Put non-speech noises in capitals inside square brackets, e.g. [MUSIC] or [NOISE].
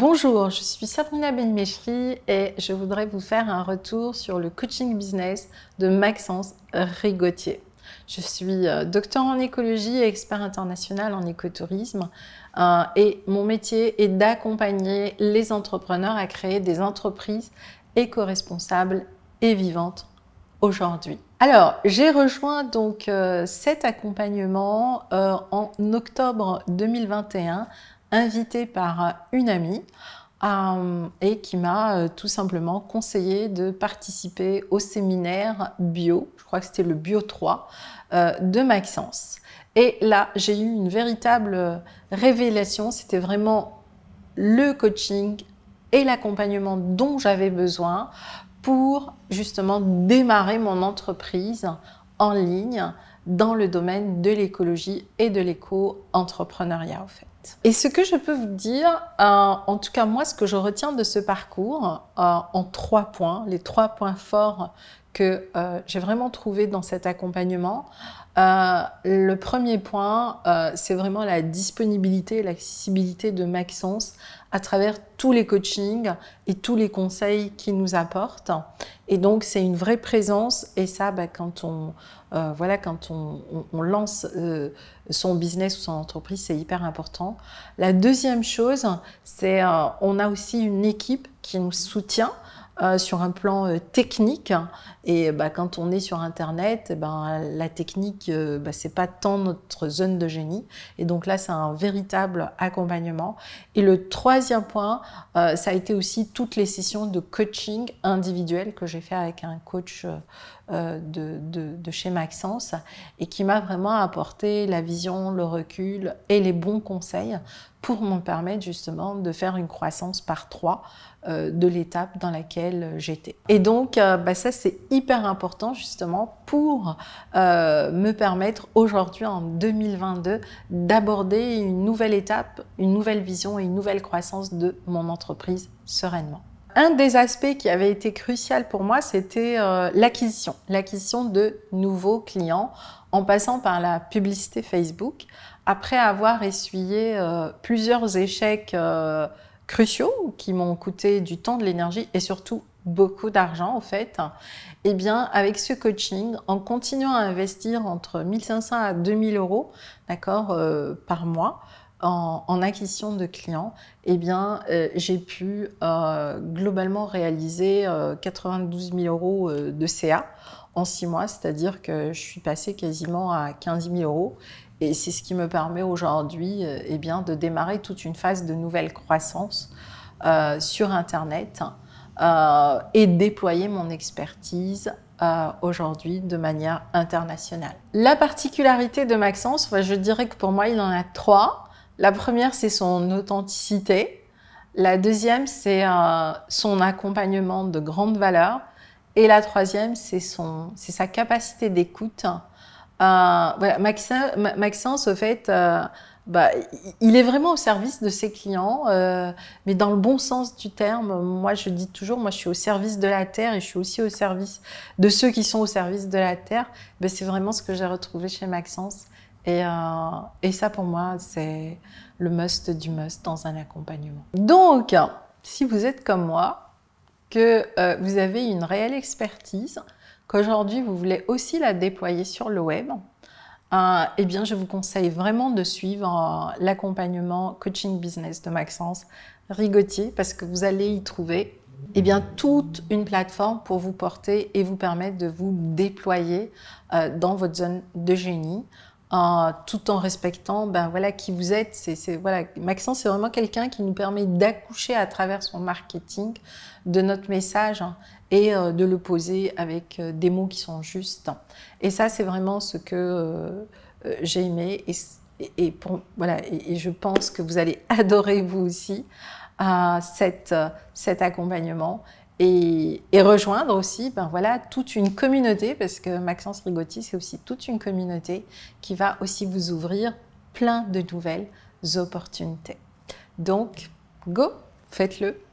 Bonjour, je suis Sabrina Benmeshri et je voudrais vous faire un retour sur le coaching business de Maxence Rigotier. Je suis euh, docteur en écologie et expert international en écotourisme euh, et mon métier est d'accompagner les entrepreneurs à créer des entreprises éco-responsables et vivantes aujourd'hui. Alors, j'ai rejoint donc euh, cet accompagnement en octobre 2021 invité par une amie euh, et qui m'a euh, tout simplement conseillé de participer au séminaire bio, je crois que c'était le Bio 3, euh, de Maxence. Et là, j'ai eu une véritable révélation, c'était vraiment le coaching et l'accompagnement dont j'avais besoin pour justement démarrer mon entreprise en ligne dans le domaine de l'écologie et de l'éco-entrepreneuriat, au fait. Et ce que je peux vous dire, euh, en tout cas moi, ce que je retiens de ce parcours, euh, en trois points, les trois points forts que euh, j'ai vraiment trouvé dans cet accompagnement. le premier point, c'est vraiment la disponibilité, l'accessibilité de Maxence à travers tous les coachings et tous les conseils qu'il nous apporte. Et donc, c'est une vraie présence. Et ça, bah, quand on, euh, voilà, quand on, lance euh, son business ou son entreprise, c'est hyper important. La deuxième chose, c'est euh, a aussi une équipe qui nous soutient. Euh, sur un plan euh, technique. Et bah, quand on est sur Internet, eh ben, la technique, euh, bah, pas tant notre zone de génie. Et donc là, c'est un véritable accompagnement. Et le troisième point, ça a été aussi toutes les sessions de coaching individuel que j'ai fait avec un coach de, de, chez Maxence et qui m'a vraiment apporté la vision, le recul et les bons conseils pour me permettre justement de faire une croissance par trois euh, de l'étape dans laquelle j'étais. Et donc, euh, bah, ça, c'est hyper important justement pour euh, me permettre aujourd'hui, en 2022, d'aborder une nouvelle étape, une nouvelle vision et une nouvelle croissance de mon entreprise sereinement. Un des aspects qui avait été crucial pour moi, c'était l'acquisition, l'acquisition de nouveaux clients en passant par la publicité Facebook. Après avoir essuyé plusieurs échecs cruciaux qui m'ont coûté du temps, de l'énergie et surtout beaucoup d'argent en fait, eh bien avec ce coaching, en continuant à investir entre 1500 à 2000 euros, euh, par mois, en, acquisition de clients, eh bien, euh, j'ai pu euh, globalement réaliser 92 000 euros de CA en six mois, c'est-à-dire que je suis passée quasiment à 15 000 euros et c'est ce qui me permet aujourd'hui euh, eh de démarrer toute une phase de nouvelle croissance euh, sur Internet euh, et déployer mon expertise aujourd'hui de manière internationale. La particularité de Maxence, je dirais que pour moi, il en a trois. La première, c'est son authenticité. La deuxième, c'est son accompagnement de grande valeur. Et la troisième, c'est sa capacité d'écoute euh, Maxence, au fait, euh, bah, il est vraiment au service de ses clients, euh, mais dans le bon sens du terme. Moi, je dis toujours, moi, je suis au service de la terre et je suis aussi au service de ceux qui sont au service de la terre. Ben, c'est vraiment ce que j'ai retrouvé chez Maxence. Et, et ça, pour moi, c'est le must du must dans un accompagnement. Donc, si vous êtes comme moi, que vous avez une réelle expertise, qu'aujourd'hui vous voulez aussi la déployer sur le web, euh, eh bien, je vous conseille vraiment de suivre euh, l'accompagnement coaching business de Maxence Rigotier parce que vous allez y trouver eh bien, toute une plateforme pour vous porter et vous permettre de vous déployer euh, dans votre zone de génie. Tout en respectant ben, voilà, qui vous êtes. C'est, voilà, Maxence, c'est vraiment quelqu'un qui nous permet d'accoucher à travers son marketing de notre message hein, et euh, de le poser avec euh, des mots qui sont justes. Et ça, c'est vraiment ce que euh, j'ai aimé. Et, et, voilà, et, je pense que vous allez [LAUGHS] adorer vous aussi cet accompagnement et, rejoindre aussi ben voilà, toute une communauté, parce que Maxence Rigotti, c'est aussi toute une communauté qui va aussi vous ouvrir plein de nouvelles opportunités. Donc, go, faites-le